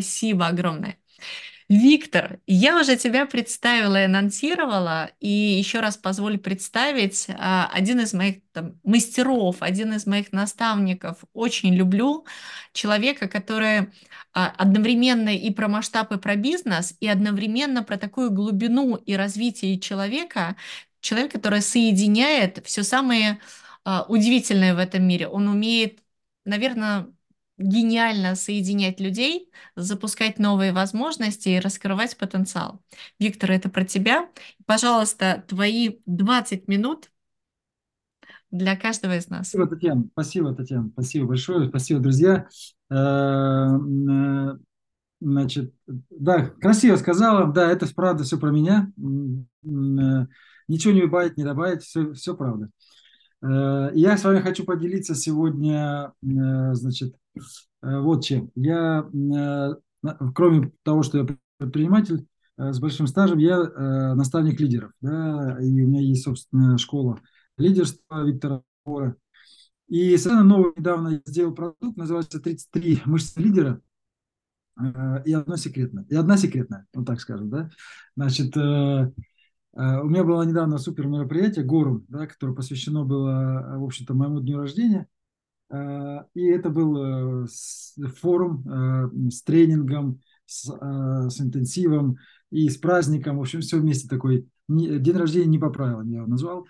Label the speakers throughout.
Speaker 1: Спасибо огромное. Виктор, я уже тебя представила и анонсировала, и еще раз позволю представить а, один из моих там, мастеров, один из моих наставников. Очень люблю человека, который а, одновременно и про масштаб, и про бизнес, и одновременно про такую глубину и развитие человека, человек, который соединяет все самое а, удивительное в этом мире. Он умеет, наверное, гениально соединять людей, запускать новые возможности и раскрывать потенциал. Виктор, это про тебя. Пожалуйста, твои 20 минут для каждого из нас.
Speaker 2: Спасибо, Татьяна. Спасибо, Татьяна. Спасибо большое. Спасибо, друзья. Э, значит, да, красиво сказала. Да, это правда все про меня. Э, ничего не убавить, не добавить. Все, все правда. Я с вами хочу поделиться сегодня, значит, Э, вот чем. Я, э, кроме того, что я предприниматель э, с большим стажем, я наставник лидеров. Да, и у меня есть, собственно, школа лидерства Виктора Бора. И совершенно новый недавно я сделал продукт, называется «33 мышцы лидера». И одно секретное. И одна секретная, вот так скажем, да. Значит, у меня было недавно супер мероприятие «Горум», да, которое посвящено было, в общем-то, моему дню рождения. Э, и это был э, форум э, с тренингом, с, с интенсивом и с праздником. В общем, все вместе такой. День рождения не по правилам я его назвал.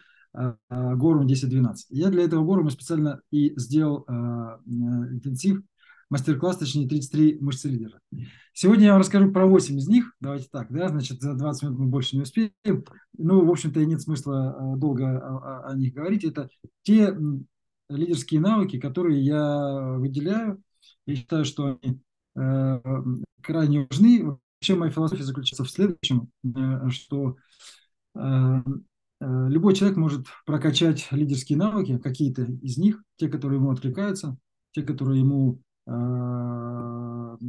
Speaker 2: Горум 10-12. Я для этого Горума специально и сделал интенсив, мастер-класс, точнее, 33 мышцы лидера. Сегодня я вам расскажу про 8 из них. Давайте так, да, значит, за 20 минут мы больше не успеем. Ну, в общем-то, и нет смысла долго о, о них говорить. Это те лидерские навыки, которые я выделяю. Я считаю, что они э, крайне важны. Вообще моя философия заключается в следующем, э, что э, любой человек может прокачать лидерские навыки, какие-то из них, те, которые ему откликаются, те, которые ему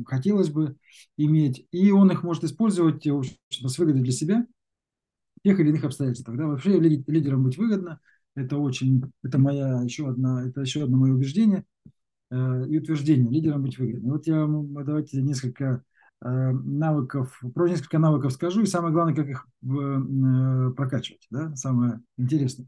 Speaker 2: хотелось бы иметь, и он их может использовать с выгодой для себя в тех или иных обстоятельствах. Да? Вообще лидерам быть выгодно – это очень, это моя еще одна, это еще одно мое убеждение э, и утверждение. Лидером быть выгодно. Вот я давайте несколько э, навыков, про несколько навыков скажу, и самое главное, как их э, прокачивать, да, самое интересное.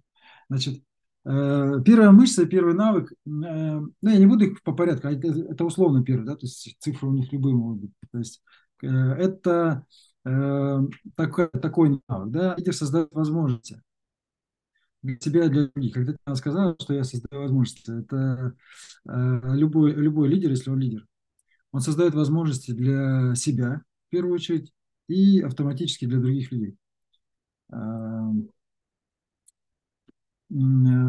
Speaker 2: Значит, э, первая мышца, первый навык, э, ну, я не буду их по порядку, а это, условно первый, да, то есть цифры у них любые могут быть. То есть э, это э, такой, такой навык, да, лидер создает возможности для себя и для других. Когда ты сказал, что я создаю возможности, это э, любой, любой лидер, если он лидер, он создает возможности для себя, в первую очередь, и автоматически для других людей. Э,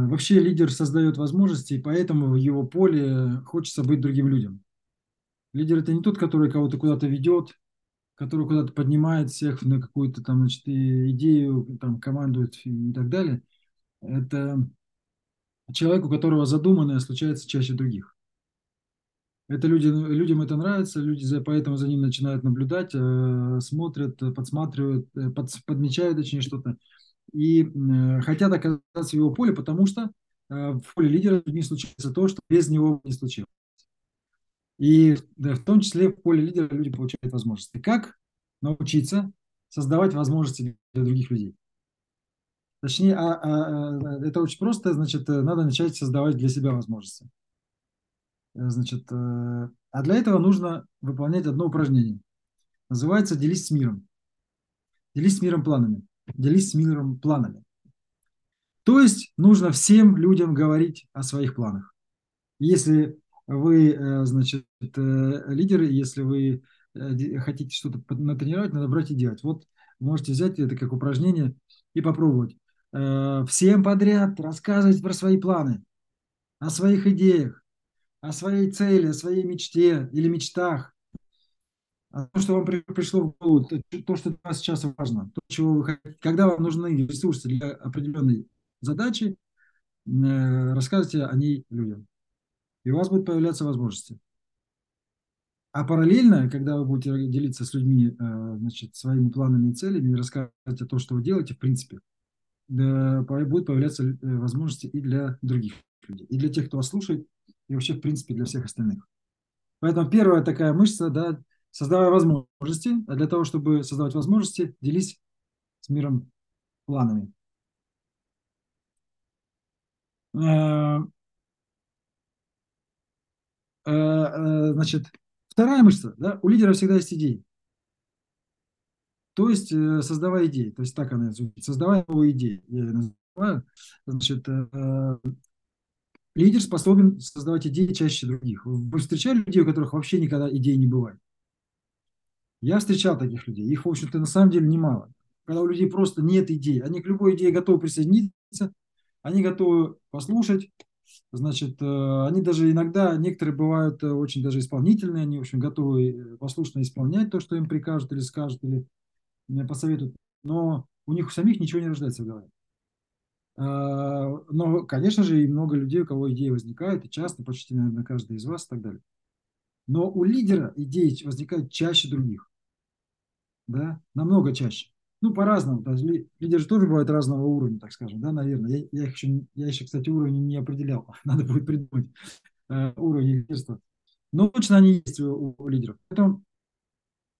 Speaker 2: вообще лидер создает возможности, и поэтому в его поле хочется быть другим людям. Лидер – это не тот, который кого-то куда-то ведет, который куда-то поднимает всех на какую-то там значит, идею, там, командует и так далее – это человек, у которого задуманное случается чаще других. Это люди, людям это нравится, люди за, поэтому за ним начинают наблюдать, э, смотрят, подсматривают, э, под, подмечают, точнее, что-то. И э, хотят оказаться в его поле, потому что э, в поле лидера не случится то, что без него не случилось. И в том числе в поле лидера люди получают возможности. Как научиться создавать возможности для других людей? Точнее, а, а, а, это очень просто, значит, э, надо начать создавать для себя возможности. Значит, а для этого нужно выполнять одно упражнение. Называется «Делись с миром». Делись с миром планами. Делись с миром планами. То есть нужно всем людям говорить о своих планах. Если вы, значит, лидеры, если вы хотите что-то натренировать, надо брать и делать. Вот можете взять это как упражнение и попробовать. Э, всем подряд рассказывать про свои планы, о своих идеях, о своей цели, о своей мечте или мечтах, о том, что вам пришло в голову, то, что для вас сейчас важно, то, чего вы хотите, когда вам нужны ресурсы для определенной задачи, э, рассказывайте о ней людям. И у вас будут появляться возможности. А параллельно, когда вы будете делиться с людьми э, значит, своими планами и целями и рассказывать о том, что вы делаете, в принципе, будет появляться э, возможности и для других людей, и для тех, кто вас слушает, и вообще, в принципе, для всех остальных. Поэтому первая такая мышца, да, создавай возможности, а для того, чтобы создавать возможности, делись с миром планами. Э, э, э, значит, вторая мышца, да, у лидера всегда есть идеи. То есть создавай идеи, то есть так она звучит, создавай новые идеи, я называю. Значит, лидер способен создавать идеи чаще других. Вы встречали людей, у которых вообще никогда идей не бывает? Я встречал таких людей. Их, в общем-то, на самом деле немало. Когда у людей просто нет идей. Они к любой идее готовы присоединиться, они готовы послушать. Значит, э, они даже иногда, некоторые бывают э, очень даже исполнительные, они, в общем, готовы э, послушно исполнять то, что им прикажут или скажут, или посоветуют. Но у них у самих ничего не рождается в голове. Но, конечно же, и много людей, у кого идеи возникают, и часто, почти, наверное, каждый из вас и так далее. Но у лидера идеи возникают чаще других да, намного чаще. Ну, по-разному. То есть лидеры тоже бывают разного уровня, так скажем, да, наверное. Я, я, их еще, я еще, кстати, уровень не определял. Надо будет придумать э, уровень лидерства. Но точно они есть у, у лидеров. Поэтому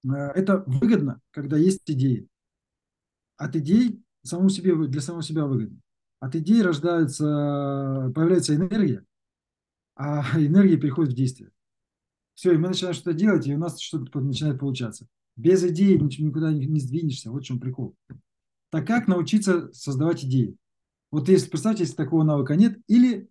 Speaker 2: э, это выгодно, когда есть идеи. От идей самому себе, для самого себя выгодно. От идей рождается, появляется энергия, а энергия переходит в действие. Все, и мы начинаем что-то делать, и у нас что-то начинает получаться. Без идеи никуда не сдвинешься. Вот в чем прикол. Так как научиться создавать идеи? Вот если, представьте, если такого навыка нет, или,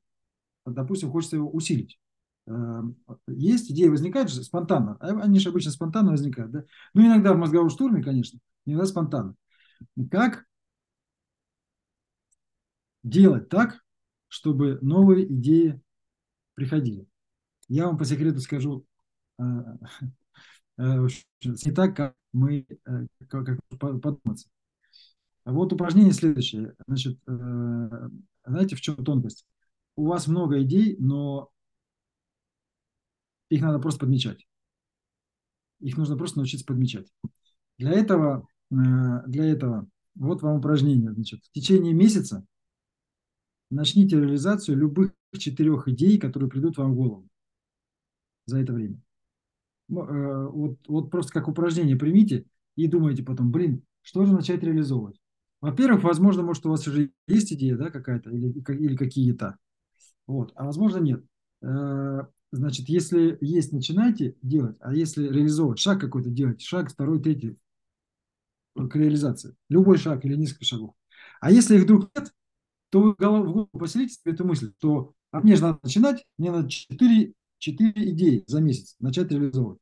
Speaker 2: допустим, хочется его усилить. Эм, есть идеи, возникают же спонтанно. А они же обычно спонтанно возникают. Да? Ну, иногда в мозговом штурме, конечно, иногда спонтанно. Как делать так, чтобы новые идеи приходили? Я вам по секрету скажу, э, не так, как мы э, как, как подуматься. Вот упражнение следующее. Значит, э, знаете, в чем тонкость? У вас много идей, но их надо просто подмечать. Их нужно просто научиться подмечать. Для этого, для этого вот вам упражнение. Значит, в течение месяца начните реализацию любых четырех идей, которые придут вам в голову за это время. Э, вот, вот просто как упражнение примите и думайте потом, блин, что же начать реализовывать? Во-первых, возможно, может, у вас уже есть идея да, какая-то или, или какие-то. Вот. А возможно, нет. Э, значит, если есть, начинайте делать, а если реализовывать, шаг какой-то делать, шаг второй, третий к реализации. Любой шаг или несколько шагов. А если их вдруг нет, то вы в голову поселите себе эту мысль, то а мне же надо начинать, мне надо 4 четыре идеи за месяц начать реализовывать.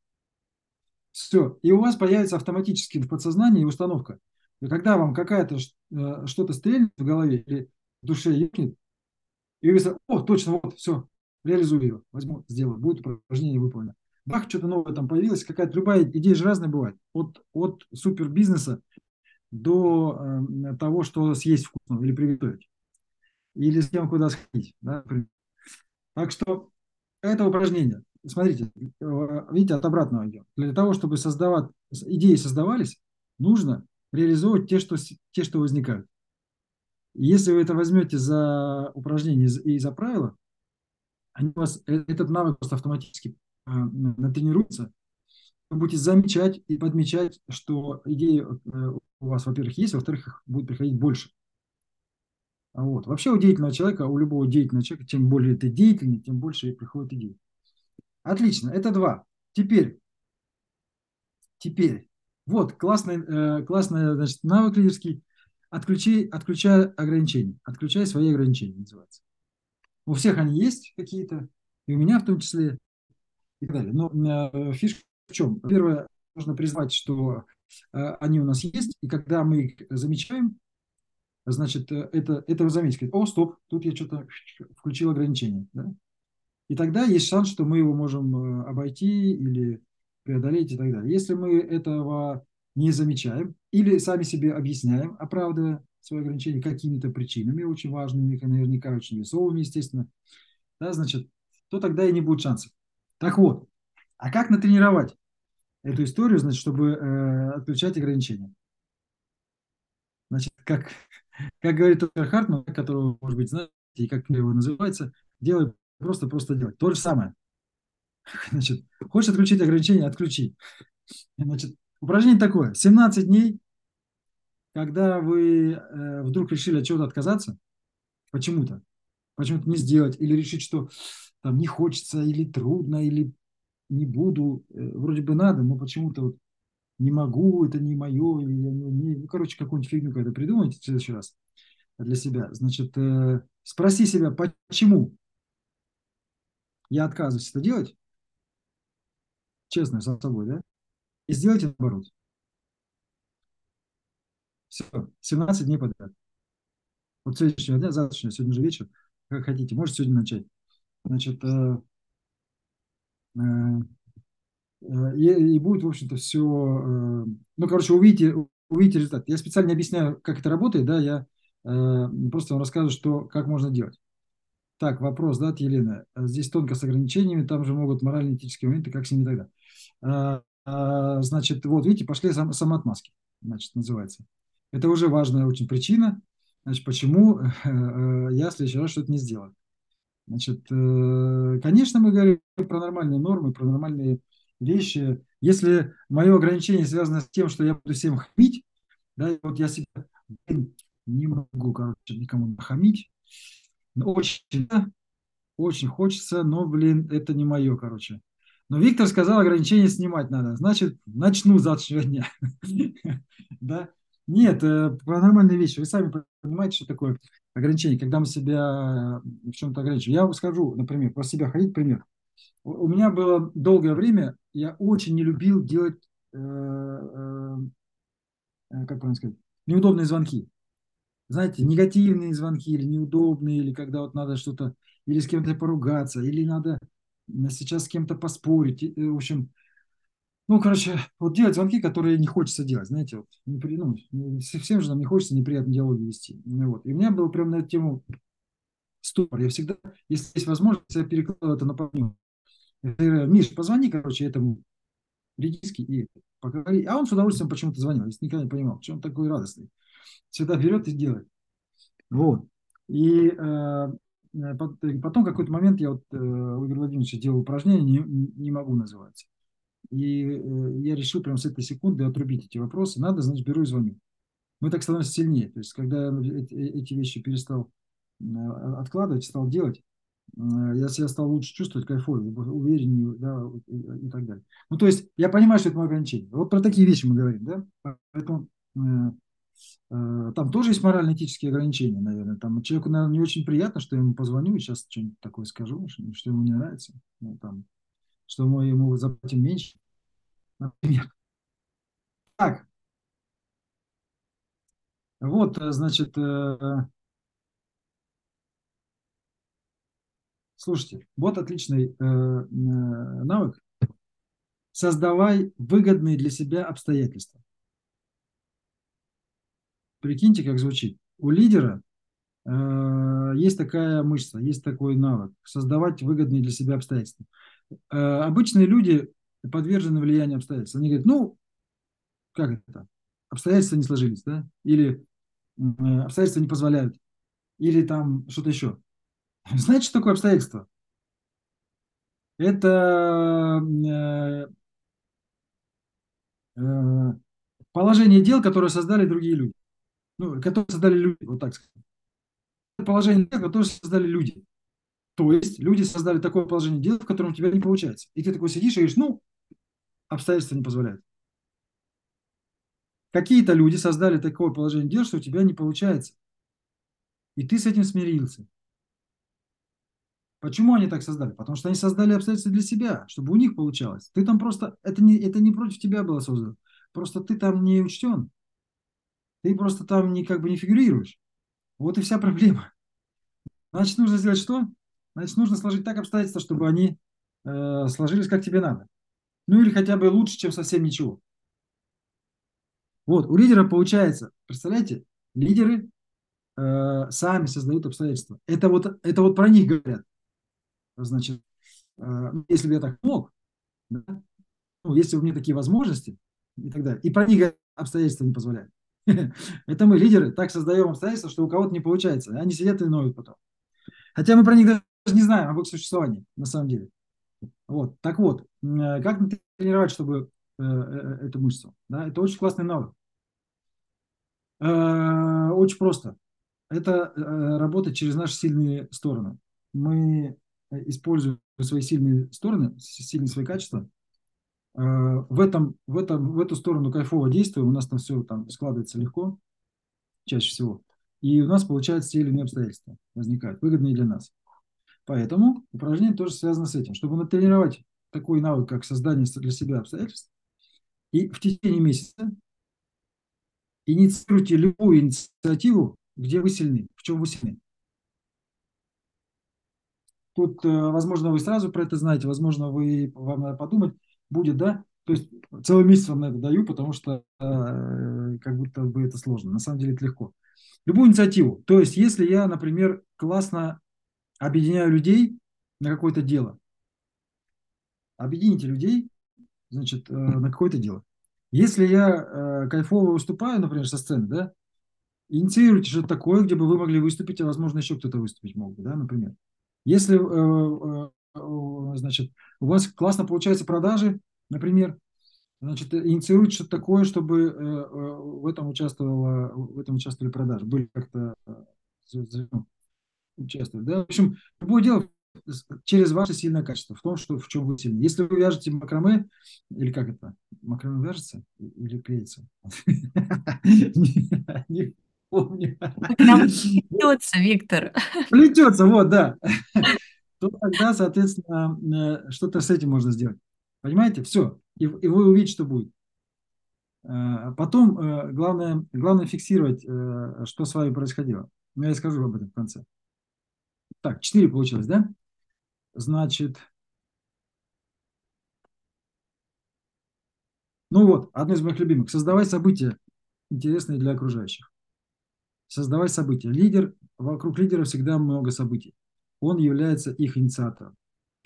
Speaker 2: Все. И у вас появится автоматически в подсознании установка. И когда вам какая-то э, что-то стрельнет в голове или в душе ёкнет, и вы говорите, о, точно, вот, все, реализую ее, возьму, сделаю, будет упражнение выполнено. Бах, что-то новое там появилось, какая-то любая идея же разная бывает. От, от супер бизнеса до э, того, что съесть вкусно или приготовить. Или с кем куда сходить. Да? Так что это упражнение. Смотрите, э, видите, от обратного идем. Для того, чтобы создавать, идеи создавались, нужно реализовывать те, что, те, что возникают. Если вы это возьмете за упражнение и за правила, они у вас, э, этот навык просто автоматически э, натренируется. Вы будете замечать и подмечать, что идеи у вас, во-первых, есть, во-вторых, их будет приходить больше. Вот. Вообще у деятельного человека, у любого деятельного человека, чем более ты деятельный, тем больше приходит идей. Отлично, это два. Теперь, теперь, вот классный, э, классный значит, навык лидерский. Отключи, отключай ограничения. Отключай свои ограничения, называется. У всех они есть какие-то, и у меня в том числе, и так далее. Но э, фишка в чем? Первое, нужно признать, что э, они у нас есть, и когда мы их замечаем, значит, э, это, это вы заметите, о, стоп, тут я что-то включил ограничение. Да? И тогда есть шанс, что мы его можем э, обойти или преодолеть и так далее. Если мы этого не замечаем или сами себе объясняем, оправдывая свои ограничения какими-то причинами, очень важными, наверняка очень весовыми, естественно, да, значит, то тогда и не будет шансов. Так вот, а как натренировать эту историю, значит, чтобы э, отключать ограничения? Значит, как, как говорит доктор Хартман, которого, может быть, знаете, и как его называется, делай просто-просто делать. То же самое. Значит, хочешь отключить ограничения, отключи. Значит, упражнение такое. 17 дней, когда вы э, вдруг решили от чего-то отказаться, почему-то, почему-то не сделать, или решить, что там не хочется, или трудно, или не буду, э, вроде бы надо, но почему-то вот не могу, это не мое, я не умею. Ну, короче, какую-нибудь фигню когда придумайте в следующий раз для себя. Значит, э, спроси себя, почему я отказываюсь это делать, честно, с собой, да, и сделайте наоборот. Все, 17 дней подряд. Вот сегодняшнего дня, завтрашнего, сегодня же вечер, как хотите, можете сегодня начать. Значит, э, э, и, и будет, в общем-то, все, э, ну, короче, увидите, увидите результат. Я специально объясняю, как это работает, да, я э, просто вам рассказываю, что, как можно делать. Так, вопрос, да, от Елены. Здесь тонко с ограничениями, там же могут морально-этические моменты, как с ними тогда. Значит, вот, видите, пошли сам, самоотмазки, значит, называется. Это уже важная очень причина, значит, почему э, я в следующий раз что-то не сделаю. Значит, э, конечно, мы говорим про нормальные нормы, про нормальные вещи. Если мое ограничение связано с тем, что я буду всем хамить, да, вот я себя не могу, короче, никому нахамить, очень, очень хочется, но, блин, это не мое, короче. Но Виктор сказал, ограничения снимать надо. Значит, начну завтрашнего дня. Да? Нет, э, нормальные вещи. Вы сами понимаете, что такое ограничение, когда мы себя в чем-то ограничиваем. Я скажу, например, про себя ходить пример. У меня было долгое время, я очень не любил делать, э, э, э как правильно сказать, неудобные звонки. Знаете, негативные звонки или неудобные, или когда вот надо что-то, или с кем-то поругаться, или надо сейчас с кем-то поспорить. В общем, ну, короче, вот делать звонки, которые не хочется делать, знаете, вот, непри, ну, всем же нам не хочется неприятные диалоги вести. Ну, вот. И у меня был прям на эту тему ступор. Я всегда, если есть возможность, я перекладываю это на партнера. Миш, позвони, короче, этому редиски и поговори. А он с удовольствием почему-то звонил, если никогда не понимал, почему он такой радостный. Всегда берет и делает. Вот. И э, потом какой-то момент я вот э, у Игоря Владимировича делал упражнение, не, не могу называться. И э, я решил прямо с этой секунды отрубить эти вопросы. Надо, значит, беру и звоню. Мы так становимся сильнее. То есть, когда я эти вещи перестал э, откладывать, стал делать, э, я себя стал лучше чувствовать, кайфовее, увереннее, да, и, и так далее. Ну, то есть, я понимаю, что это мое ограничение. Вот про такие вещи мы говорим, да? Поэтому там тоже есть морально-этические ограничения, наверное. Там человеку, наверное, не очень приятно, что я ему позвоню и сейчас что-нибудь такое скажу, что ему не нравится. Ну, там, что мы ему заплатим меньше, например. Так. Вот, э, значит, э, слушайте, вот отличный э, навык. Создавай выгодные для себя обстоятельства. Прикиньте, как звучит. У лидера есть такая мышца, есть такой навык. Создавать выгодные для себя обстоятельства. Э, обычные люди подвержены влиянию обстоятельств. Они говорят, ну, как это? Обстоятельства не сложились, да? Или э, обстоятельства не позволяют. Или там что-то еще. Знаете, что такое обстоятельство? Это э, положение дел, которые создали другие люди. Ну, которые создали люди, вот так сказать. Положение дел, которые создали люди. То есть люди создали такое положение дел, в котором у тебя не получается. И ты такой сидишь и говоришь, ну, обстоятельства не позволяют. Какие-то люди создали такое положение дел, что у тебя не получается. И ты с этим смирился. Почему они так создали? Потому что они создали обстоятельства для себя, чтобы у них получалось. Ты там просто, это не, это не против тебя было создано. Просто ты там не учтен. Ты просто там не, как бы не фигурируешь. Вот и вся проблема. Значит, нужно сделать что? Значит, нужно сложить так обстоятельства, чтобы они э, сложились как тебе надо. Ну или хотя бы лучше, чем совсем ничего. Вот, у лидера получается, представляете, лидеры э, сами создают обстоятельства. Это вот, это вот про них говорят. Значит, э, если бы я так мог, да, ну, если бы у меня такие возможности и так далее, и про них обстоятельства не позволяют. Это мы, лидеры, так создаем обстоятельства, что у кого-то не получается. Они сидят и ноют потом. Хотя мы про них не знаем об их существовании, на самом деле. Вот. Так вот, э, как тренировать, чтобы эту мышцу. Да? Это очень классный навык. Очень просто. Это работать через наши сильные стороны. Мы используем свои сильные стороны, сильные свои качества, в, этом, в, этом, в эту сторону кайфово действуем, у нас там все там складывается легко, чаще всего. И у нас получаются те или иные обстоятельства возникают, выгодные для нас. Поэтому упражнение тоже связано с этим. Чтобы натренировать такой навык, как создание для себя обстоятельств, и в течение месяца инициируйте любую инициативу, где вы сильны, в чем вы сильны. Тут, э, возможно, вы сразу про это знаете, возможно, вы, вам надо подумать, будет, да? То есть целый месяц вам на это даю, потому что э, как будто бы это сложно. На самом деле это легко. Любую инициативу. То есть если я, например, классно объединяю людей на какое-то дело, объедините людей, значит, э, на какое-то дело. Если я э, кайфово выступаю, например, со сцены, да, инициируйте что-то такое, где бы вы могли выступить, а возможно еще кто-то выступить мог бы, да, например. Если э, э, значит, у вас классно получаются продажи, например, значит, инициируйте что-то такое, чтобы э, в этом участвовало, в этом участвовали продажи, были как-то ну, участвовали. Да? В общем, любое дело через ваше сильное качество, в том, что, в чем вы сильны. Если вы вяжете макраме, или как это, макраме вяжется или клеится?
Speaker 1: Помню. Плетется, Виктор.
Speaker 2: Плетется, вот, да. То тогда, соответственно, э, что-то с этим можно сделать. Понимаете? Все. И, и вы увидите, что будет. Э, потом э, главное, главное фиксировать, что с вами происходило. Я скажу об этом в конце. Так, 4 получилось, да? Значит, ну вот, одно из моих любимых. Создавай события, интересные для окружающих. Создавай события. Лидер, вокруг лидера всегда много событий. Он является их инициатором,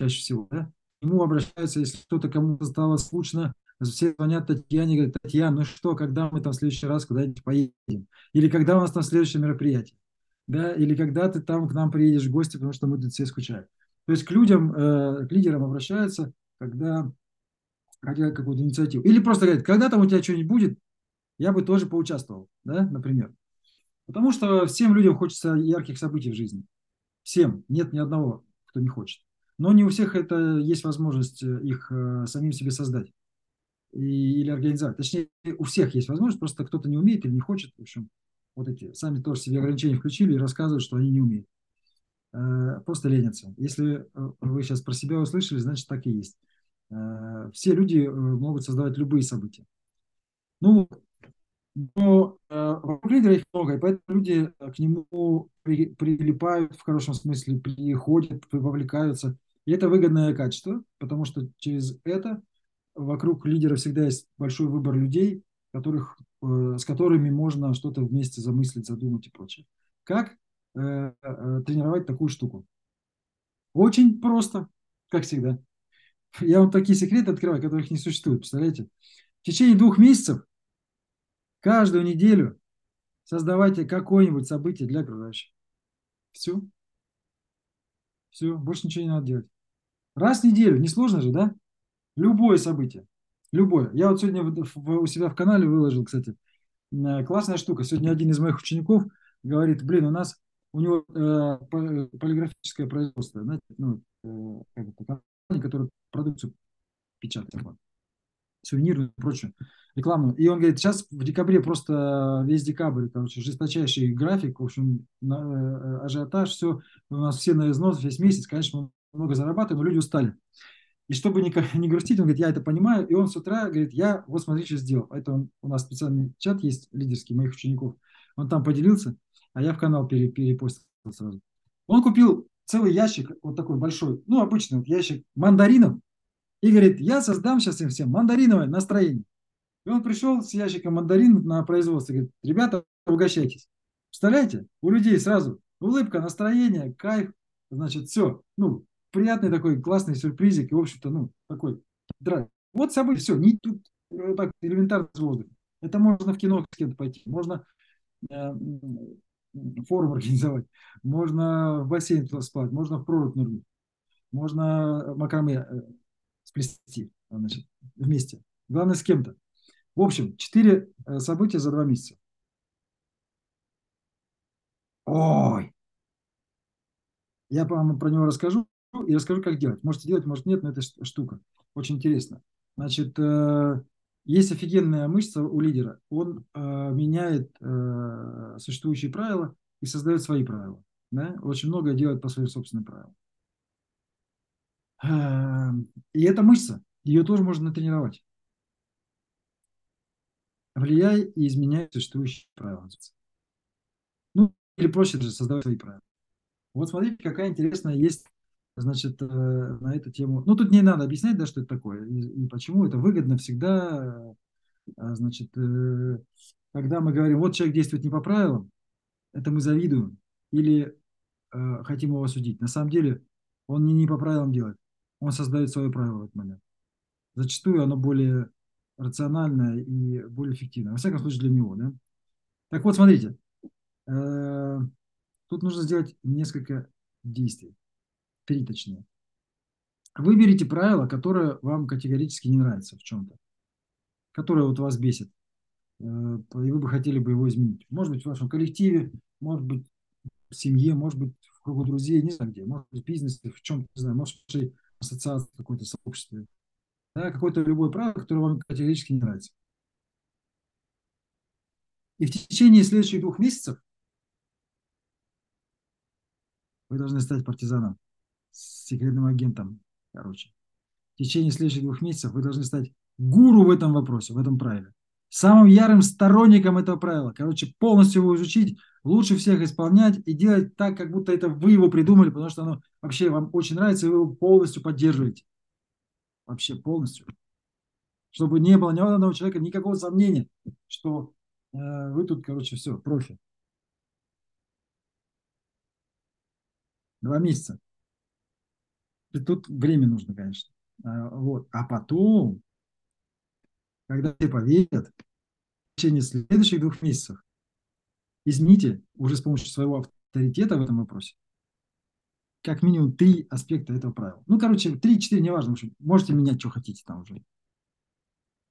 Speaker 2: чаще всего. Да? Ему обращаются, если кто-то кому-то стало скучно, все звонят Татьяне говорят, Татьяна, ну что, когда мы там в следующий раз куда-нибудь поедем? Или когда у нас там следующее мероприятие? Да? Или когда ты там к нам приедешь в гости, потому что мы тут все скучаем. То есть к людям, э, к лидерам обращаются, когда хотят какую-то инициативу. Или просто говорят, когда там у тебя что-нибудь будет, я бы тоже поучаствовал, да, например. Потому что всем людям хочется ярких событий в жизни. Всем. Нет ни одного, кто не хочет. Но не у всех это есть возможность э, их э, самим себе создать. И, или организовать. Точнее, у всех есть возможность, просто кто-то не умеет или не хочет. В общем, вот эти сами тоже себе ограничения включили и рассказывают, что они не умеют. Э, просто ленятся. Если вы сейчас про себя услышали, значит так и есть. Все люди могут создавать любые события. Ну, но э, вокруг лидера их много, и поэтому люди к нему при, прилипают в хорошем смысле, приходят, вовлекаются. И это выгодное качество, потому что через это вокруг лидера всегда есть большой выбор людей, которых, э, с которыми можно что-то вместе замыслить, задумать и прочее. Как э, э, тренировать такую штуку? Очень просто, как всегда. Я вам такие секреты открываю, которых не существует, представляете? В течение двух месяцев Каждую неделю создавайте какое-нибудь событие для окружающих. Все. Все, больше ничего не надо делать. Раз в неделю, несложно же, да? Любое событие. Любое. Я вот сегодня у себя в канале выложил, кстати, э, классная штука. Сегодня один из моих учеников говорит, блин, у нас у него э, полиграфическое производство, знаете, ну, э, компания, которая продукцию печатает сувенирную и прочее, рекламную. И он говорит, сейчас в декабре просто весь декабрь, короче, жесточайший график, в общем, на, э, ажиотаж, все, у нас все на износ весь месяц, конечно, много зарабатываем, но люди устали. И чтобы не, не грустить, он говорит, я это понимаю, и он с утра говорит, я вот смотри, что сделал. Это он, у нас специальный чат есть лидерский моих учеников, он там поделился, а я в канал пере, перепостил сразу. Он купил целый ящик, вот такой большой, ну, обычный вот ящик мандаринов, и говорит, я создам сейчас им всем мандариновое настроение. И он пришел с ящиком мандарин на производство. Говорит, ребята, угощайтесь. Представляете? У людей сразу улыбка, настроение, кайф. Значит, все. Ну, приятный такой классный сюрпризик. И, в общем-то, ну, такой драйв. Вот событие, все. Не тут вот так элементарно с. Это можно в кино с кем-то пойти. Можно э, форум организовать. Можно в бассейн спать. Можно в прорубь нырнуть. Можно макраме э, сплести значит, вместе. Главное, с кем-то. В общем, четыре э, события за два месяца. Ой! Я вам про него расскажу и расскажу, как делать. Можете делать, может нет, но это штука. Очень интересно. Значит, э, есть офигенная мышца у лидера. Он э, меняет существующие правила и создает свои правила. Да? Очень многое делает по своим собственным правилам. И эта мышца, ее тоже можно натренировать. Влияй и изменяй существующие правила. Ну, или проще даже создавать свои правила. Вот смотрите, какая интересная есть, значит, э, на эту тему. Ну, тут не надо объяснять, да, что это такое и, почему это выгодно всегда. Э, значит, э, когда мы говорим, вот человек действует не по правилам, это мы завидуем или хотим его осудить. На самом деле он не, не по правилам делает, он создает свое правило в этот момент. Зачастую оно более рациональное и более эффективное. Во всяком случае для него. Да? Так вот, смотрите, э, тут нужно сделать несколько действий, три точнее. Выберите правило, которое вам категорически не нравится в чем-то, которое вот вас бесит, э, и вы бы хотели бы его изменить. Может быть, в вашем коллективе, может быть, в семье, может быть, в кругу друзей, не знаю где, может быть, в бизнесе, в чем-то, не знаю, может, в вашей ассоциации, какой-то сообществе. Да, какое-то любое правило, которое вам категорически не нравится. И в течение следующих двух месяцев вы должны стать партизаном, секретным агентом, короче. В течение следующих двух месяцев вы должны стать гуру в этом вопросе, в этом правиле. Самым ярым сторонником этого правила. Короче, полностью его изучить, лучше всех исполнять и делать так, как будто это вы его придумали, потому что оно вообще вам очень нравится, и вы его полностью поддерживаете. Вообще полностью. Чтобы не было ни одного человека никакого сомнения, что э, вы тут, короче, все, профи. Два месяца. И тут время нужно, конечно. А, вот. А потом, когда все поверят, в течение следующих двух месяцев измените уже с помощью своего авторитета в этом вопросе как минимум три аспекта этого правила. Ну, короче, три-четыре, неважно. В общем, можете менять, что хотите там уже.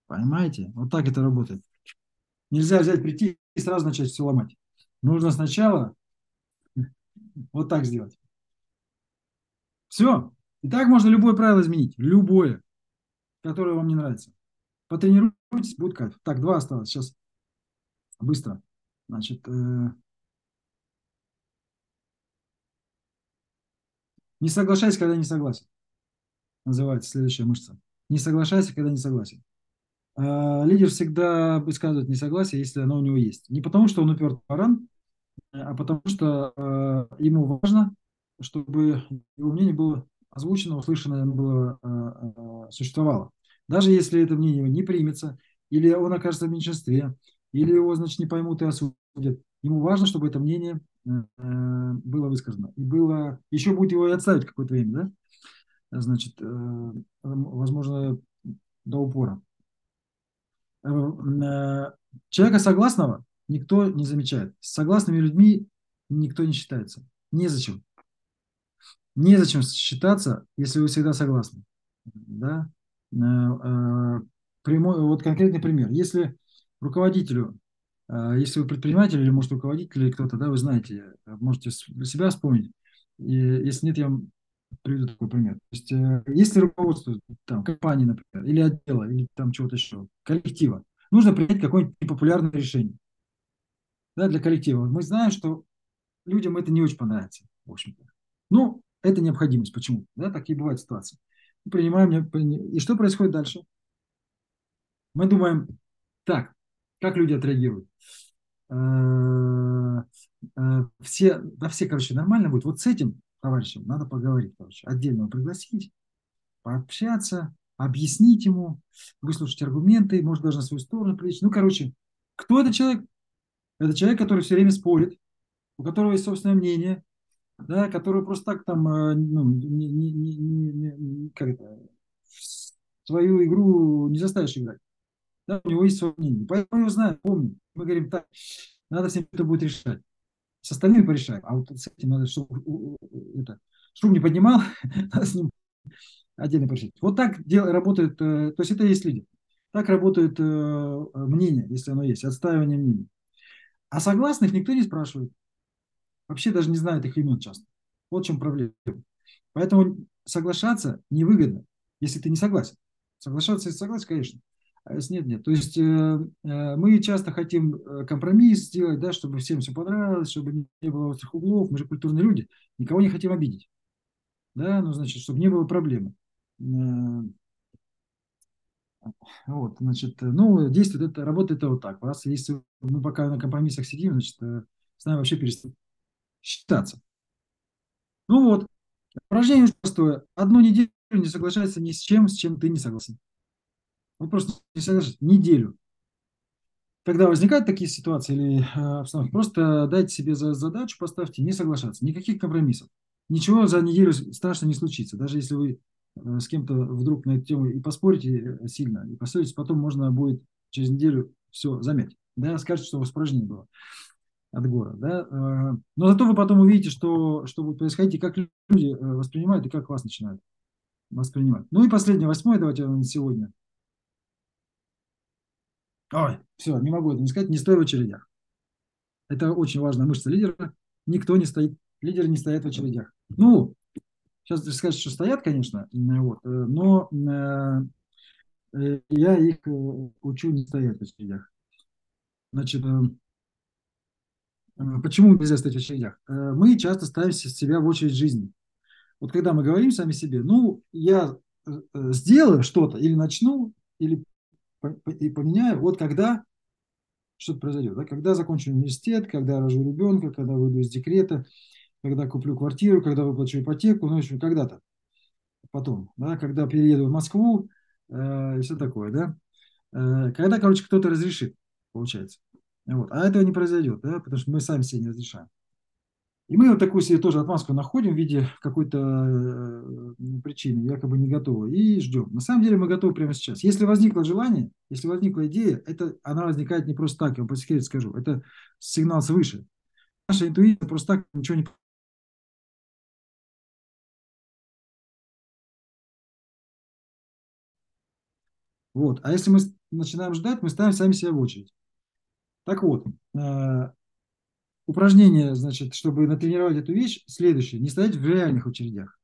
Speaker 2: Понимаете? Вот так это работает. Нельзя взять, прийти и сразу начать все ломать. Нужно сначала вот так сделать. Все. И так можно любое правило изменить. Любое, которое вам не нравится. Потренируйтесь, будет кайф. Так, два осталось. Сейчас быстро. Значит, э, Не соглашайся, когда не согласен. Называется следующая мышца. Не соглашайся, когда не согласен. А, лидер всегда высказывает несогласие, если оно у него есть. Не потому, что он упертый баран, а потому что э, ему важно, чтобы его мнение было озвучено, услышано, было, э, существовало. Даже если это мнение не примется, или он окажется в меньшинстве, или его, значит, не поймут и осудят, ему важно, чтобы это мнение Э, было высказано. И было, еще будет его и отставить какое-то время, да? Значит, э, возможно, до упора. Э, человека согласного никто не замечает. С согласными людьми никто не считается. Незачем. Незачем считаться, если вы всегда согласны. Да? Прямой, вот конкретный пример. Если руководителю а, если вы предприниматель или, может, руководитель или кто-то, да, вы знаете, можете себя вспомнить. И если нет, я вам приведу такой пример. То есть, э, если руководство там, компании, например, или отдела, или там чего-то еще, коллектива, нужно принять какое-нибудь непопулярное решение да, для коллектива. Мы знаем, что людям это не очень понравится, в общем-то. Ну, это необходимость. Почему? Да, такие бывают ситуации. Принимаем, и что происходит дальше? Мы думаем, так, как люди отреагируют? Э, э, все, да все, короче, нормально будет. Вот с этим товарищем надо поговорить, короче, отдельно пригласить, пообщаться, объяснить ему, выслушать аргументы, может даже на свою сторону привлечь. Ну, короче, кто этот человек? Это человек, который все время спорит, у которого есть собственное мнение, да, который просто так там, э, ну, не, не, не, не, как это, свою игру не заставишь играть. Да, у него есть свое мнение. Поэтому его знаю, помню. Мы говорим, так, надо ним это будет решать. С остальными порешаем. А вот с этим надо, чтобы это, шум не поднимал, надо с ним отдельно порешать. Вот так дело работает. Э, то есть это есть лидер. Так работает э, мнение, если оно есть, отстаивание мнений. А согласных никто не спрашивает. Вообще даже не знает их имен часто. Вот в чем проблема. Поэтому соглашаться невыгодно, если ты не согласен. Соглашаться и согласен, конечно. А если нет, нет. То есть э, э, мы часто хотим э, компромисс сделать, да, чтобы всем все понравилось, чтобы не было острых углов. Мы же культурные люди, никого не хотим обидеть. Да, ну, значит, чтобы не было проблемы. Э, вот, значит, ну, действует это, работает это вот так. Раз, если мы пока на компромиссах сидим, значит, э, с нами вообще перестают считаться. Ну вот, упражнение простое. Одну неделю не соглашайся ни с чем, с чем ты не согласен. Вот просто не соглашайся неделю. Когда возникают такие ситуации или э, обстановки, просто дайте себе за задачу, поставьте не соглашаться. Никаких компромиссов. Ничего за неделю страшно не случится. Даже если вы э, с кем-то вдруг на эту тему и поспорите э, сильно, и поссоритесь, потом можно будет через неделю все заметить. Да, скажете, что у вас упражнение было от гора. Да? Э, но зато вы потом увидите, что, что будет происходить, и как люди воспринимают, и как вас начинают воспринимать. Ну и последнее, восьмое, давайте на сегодня. Ой, все, не могу это не сказать, не стой в очередях. Это очень важная мышца лидера. Никто не стоит, лидеры не стоят в очередях. Ну, сейчас сказать, что стоят, конечно, вот, э, но э, я их э, учу не стоять в очередях. Значит, почему нельзя стоять в очередях? Мы часто ставим себя в очередь жизни. Вот когда мы говорим сами себе, ну, я сделаю что-то, или начну, или и поменяю, вот когда что-то произойдет. Да? Когда закончу университет, когда рожу ребенка, когда выйду из декрета, когда куплю квартиру, когда выплачу ипотеку, ну, в общем, когда-то. Потом, да, когда перееду в Москву э, и все такое, да. Э, когда, короче, кто-то разрешит, получается. Вот. А этого не произойдет, да, потому что мы сами себе не разрешаем. И мы вот такую себе тоже отмазку находим в виде какой-то э, причины, якобы не готовы, и ждем. На самом деле мы готовы прямо сейчас. Если возникло желание, если возникла идея, это, она возникает не просто так, я вам по секрету скажу, это сигнал свыше. Наша интуиция просто так ничего не Вот. А если мы начинаем ждать, мы ставим сами себя в очередь. Так вот, э, упражнение, значит, чтобы натренировать эту вещь, следующее. Не стоять в реальных очередях,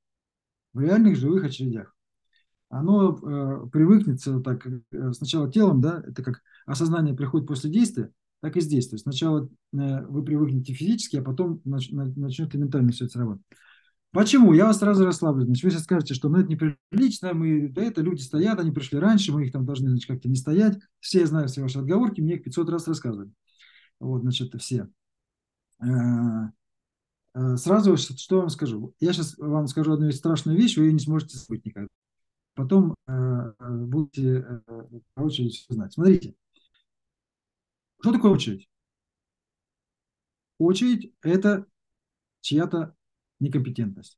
Speaker 2: в реальных живых очередях. Оно э, привыкнется так э, сначала телом, да, это как осознание приходит после действия, так и здесь. То есть сначала вы привыкнете физически, а потом нач, начнет и ментально все это работать. Почему? Я вас сразу расслаблю. Значит, вы сейчас скажете, что ну, это неприлично, мы, да это люди стоят, они пришли раньше, мы их там должны значит, как-то не стоять. Все знают все ваши отговорки, мне их 500 раз рассказывали. Вот, значит, все. Э, э, сразу что вам скажу. Я сейчас вам скажу одну страшную вещь, вы ее не сможете забыть никогда. Потом э, будете по очереди знать. Смотрите. Что такое очередь? Очередь – это чья-то некомпетентность.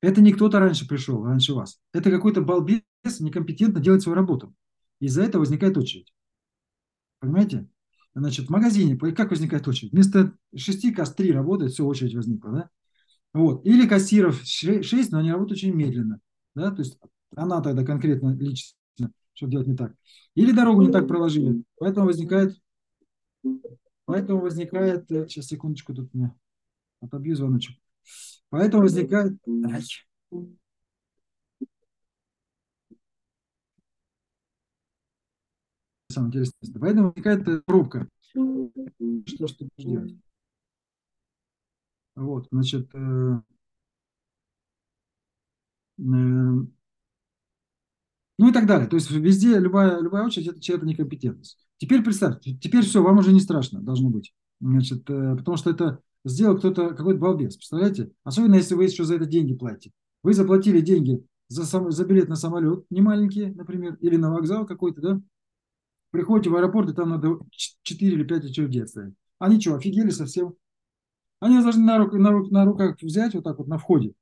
Speaker 2: Это не кто-то раньше пришел, раньше вас. Это какой-то балбес некомпетентно делает свою работу. Из-за этого возникает очередь. Понимаете? Значит, в магазине, как возникает очередь? Вместо 6 касс 3 работает, все, очередь возникла, да? Вот. Или кассиров 6, но они работают очень медленно. Да? То есть она тогда конкретно лично, что делать не так. Или дорогу не так проложили. Поэтому возникает, поэтому возникает, э, сейчас секундочку, тут у меня отобью звоночек. Поэтому возникает, самое интересное. Поэтому возникает пробка. Что ж ты делать? Вот, значит, э, э, ну и так далее. То есть везде любая, любая очередь это чья-то некомпетентность. Теперь представьте, теперь все, вам уже не страшно должно быть. Значит, э, потому что это сделал кто-то, какой-то балбес, представляете? Особенно, если вы еще за это деньги платите. Вы заплатили деньги за, сам, за билет на самолет, не маленькие, например, или на вокзал какой-то, да? Приходите в аэропорт, и там надо 4 или 5 очередей стоять. Они что, офигели совсем? Они должны на, рук, на, рук, на руках взять вот так вот на входе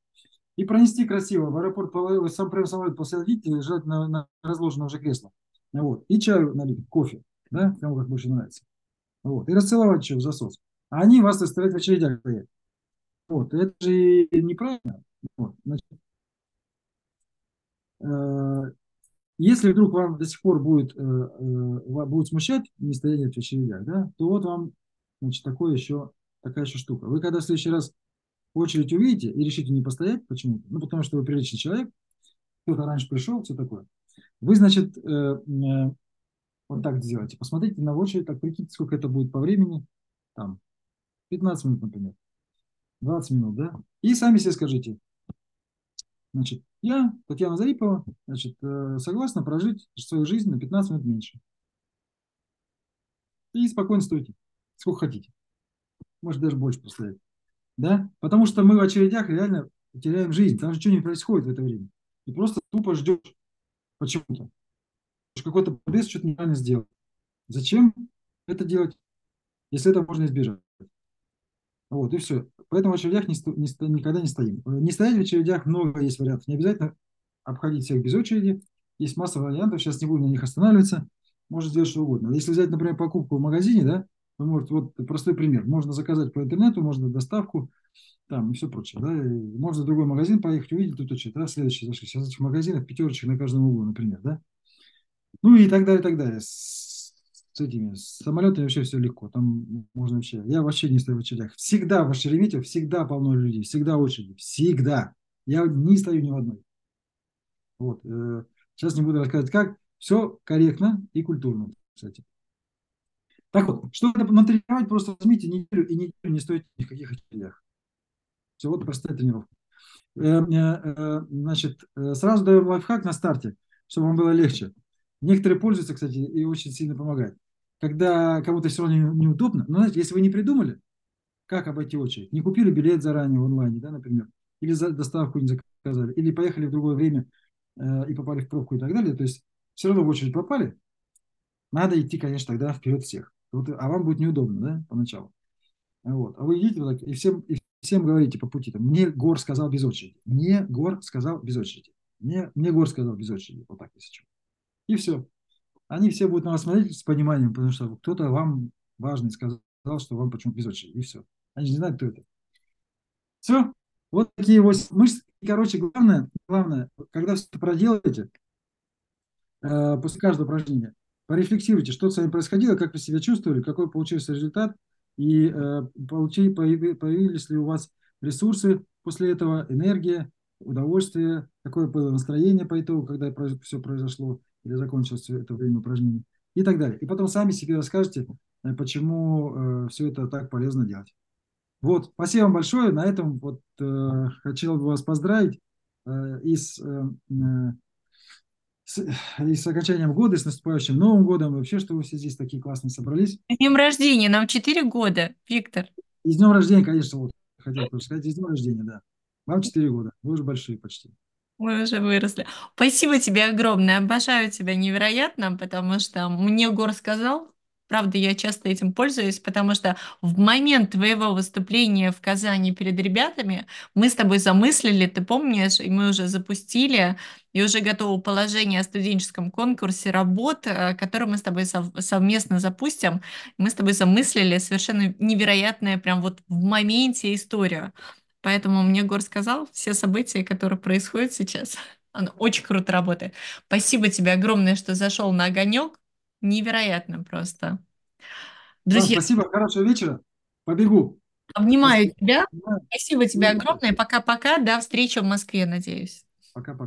Speaker 2: и пронести красиво в аэропорт, сам прям самолет посадите, лежать на, на разложенном уже кресло. Вот. И чаю налить, кофе, да, кому как больше нравится. Вот. И расцеловать еще в засос. Они вас заставляют в очередях. Вот. Это же неправильно. Вот. Значит, э, Если вдруг вам до сих пор будет, э, э, будет смущать нестояние в очередях, да, то вот вам значит, такое еще, такая еще штука. Вы когда в следующий раз очередь увидите и решите не постоять почему-то, ну, потому что вы приличный человек, кто-то раньше пришел, все такое, вы, значит, э, э, вот так сделайте. Посмотрите на очередь, так прикиньте, сколько это будет по времени. Там, 15 минут, например. 20 минут, да? И сами себе скажите, значит, я, Татьяна Зарипова, значит, э, согласна прожить свою жизнь на 15 минут меньше. И спокойно стойте, сколько хотите. Может, даже больше поставить. Да? Потому что мы в очередях реально теряем жизнь. Там же ничего не происходит в это время. И просто тупо ждешь почему-то. Какой-то побес что-то неправильно сделал. Зачем это делать, если это можно избежать? Вот, и все. Поэтому в очередях не, сто, не, никогда не стоим. Не стоять в очередях много есть вариантов. Не обязательно обходить всех без очереди. Есть масса вариантов, сейчас не будем на них останавливаться. Можно сделать что угодно. Если взять, например, покупку в магазине, да, вы можете, вот простой пример. Можно заказать по интернету, можно доставку, там и все прочее. Да. И можно в другой магазин поехать, увидеть тут очередь, да, следующий зашли. Сейчас этих магазинов пятерочек на каждом углу, например, да. Ну и так далее, и так далее. С, этими с самолетами вообще все легко. Там можно вообще. Я вообще не стою в очередях. Всегда в Шереметьево, всегда полно людей, всегда очереди. Всегда. Я не стою ни в одной. Вот. Э, сейчас не буду рассказывать, как. Все корректно и культурно, кстати. Так вот, чтобы натренировать, просто возьмите неделю и неделю не стоит никаких очередях. Все, вот простая тренировка. Э, э, значит, сразу даем лайфхак на старте, чтобы вам было легче. Некоторые пользуются, кстати, и очень сильно помогает. Когда кому-то все равно неудобно, но знаете, если вы не придумали, как обойти очередь, не купили билет заранее в онлайне, да, например, или за доставку не заказали, или поехали в другое время э, и попали в пробку и так далее, то есть все равно в очередь попали, надо идти, конечно, тогда вперед всех. Вот, а вам будет неудобно, да, поначалу. Вот. А вы идите вот так и всем, и всем говорите по пути, там, мне Гор сказал без очереди, мне Гор сказал без очереди, мне, мне Гор сказал без очереди, вот так, если что. И все. Они все будут на вас смотреть с пониманием, потому что кто-то вам важный сказал, что вам почему без очереди. И все. Они не знают, кто это. Все. Вот такие вот мышцы. Короче, главное, главное, когда все это проделаете, э, после каждого упражнения, порефлексируйте, что с вами происходило, как вы себя чувствовали, какой получился результат, и э, получили, появились ли у вас ресурсы после этого, энергия, удовольствие, какое было настроение по итогу, когда все произошло, или закончилось это время упражнений и так далее. И потом сами себе расскажете, э, почему э, все это так полезно делать. Вот, спасибо вам большое. На этом вот э, хотел бы вас поздравить э, и, с, э, э с, и с окончанием года, и с наступающим Новым годом, и вообще, что вы все здесь такие классные собрались.
Speaker 1: С днем рождения, нам 4 года, Виктор.
Speaker 2: И с днем рождения, конечно, вот, хотел сказать, и с днем рождения, да. Вам 4 года, вы уже большие почти.
Speaker 1: Мы уже выросли. Спасибо тебе огромное. Обожаю тебя невероятно, потому что мне Гор сказал, правда, я часто этим пользуюсь, потому что в момент твоего выступления в Казани перед ребятами мы с тобой замыслили, ты помнишь, и мы уже запустили, и уже готово положение о студенческом конкурсе работ, э, который мы с тобой сов совместно запустим. Мы с тобой замыслили совершенно невероятное, прям вот в моменте историю. Поэтому мне Гор сказал все события, которые происходят сейчас. Оно очень круто работает. Спасибо тебе огромное, что зашел на огонек. Невероятно просто.
Speaker 2: Друзья, да, спасибо, хорошего вечера. Побегу.
Speaker 1: Обнимаю спасибо. тебя. Спасибо тебе огромное. Пока-пока. До встречи в Москве, надеюсь.
Speaker 2: Пока-пока.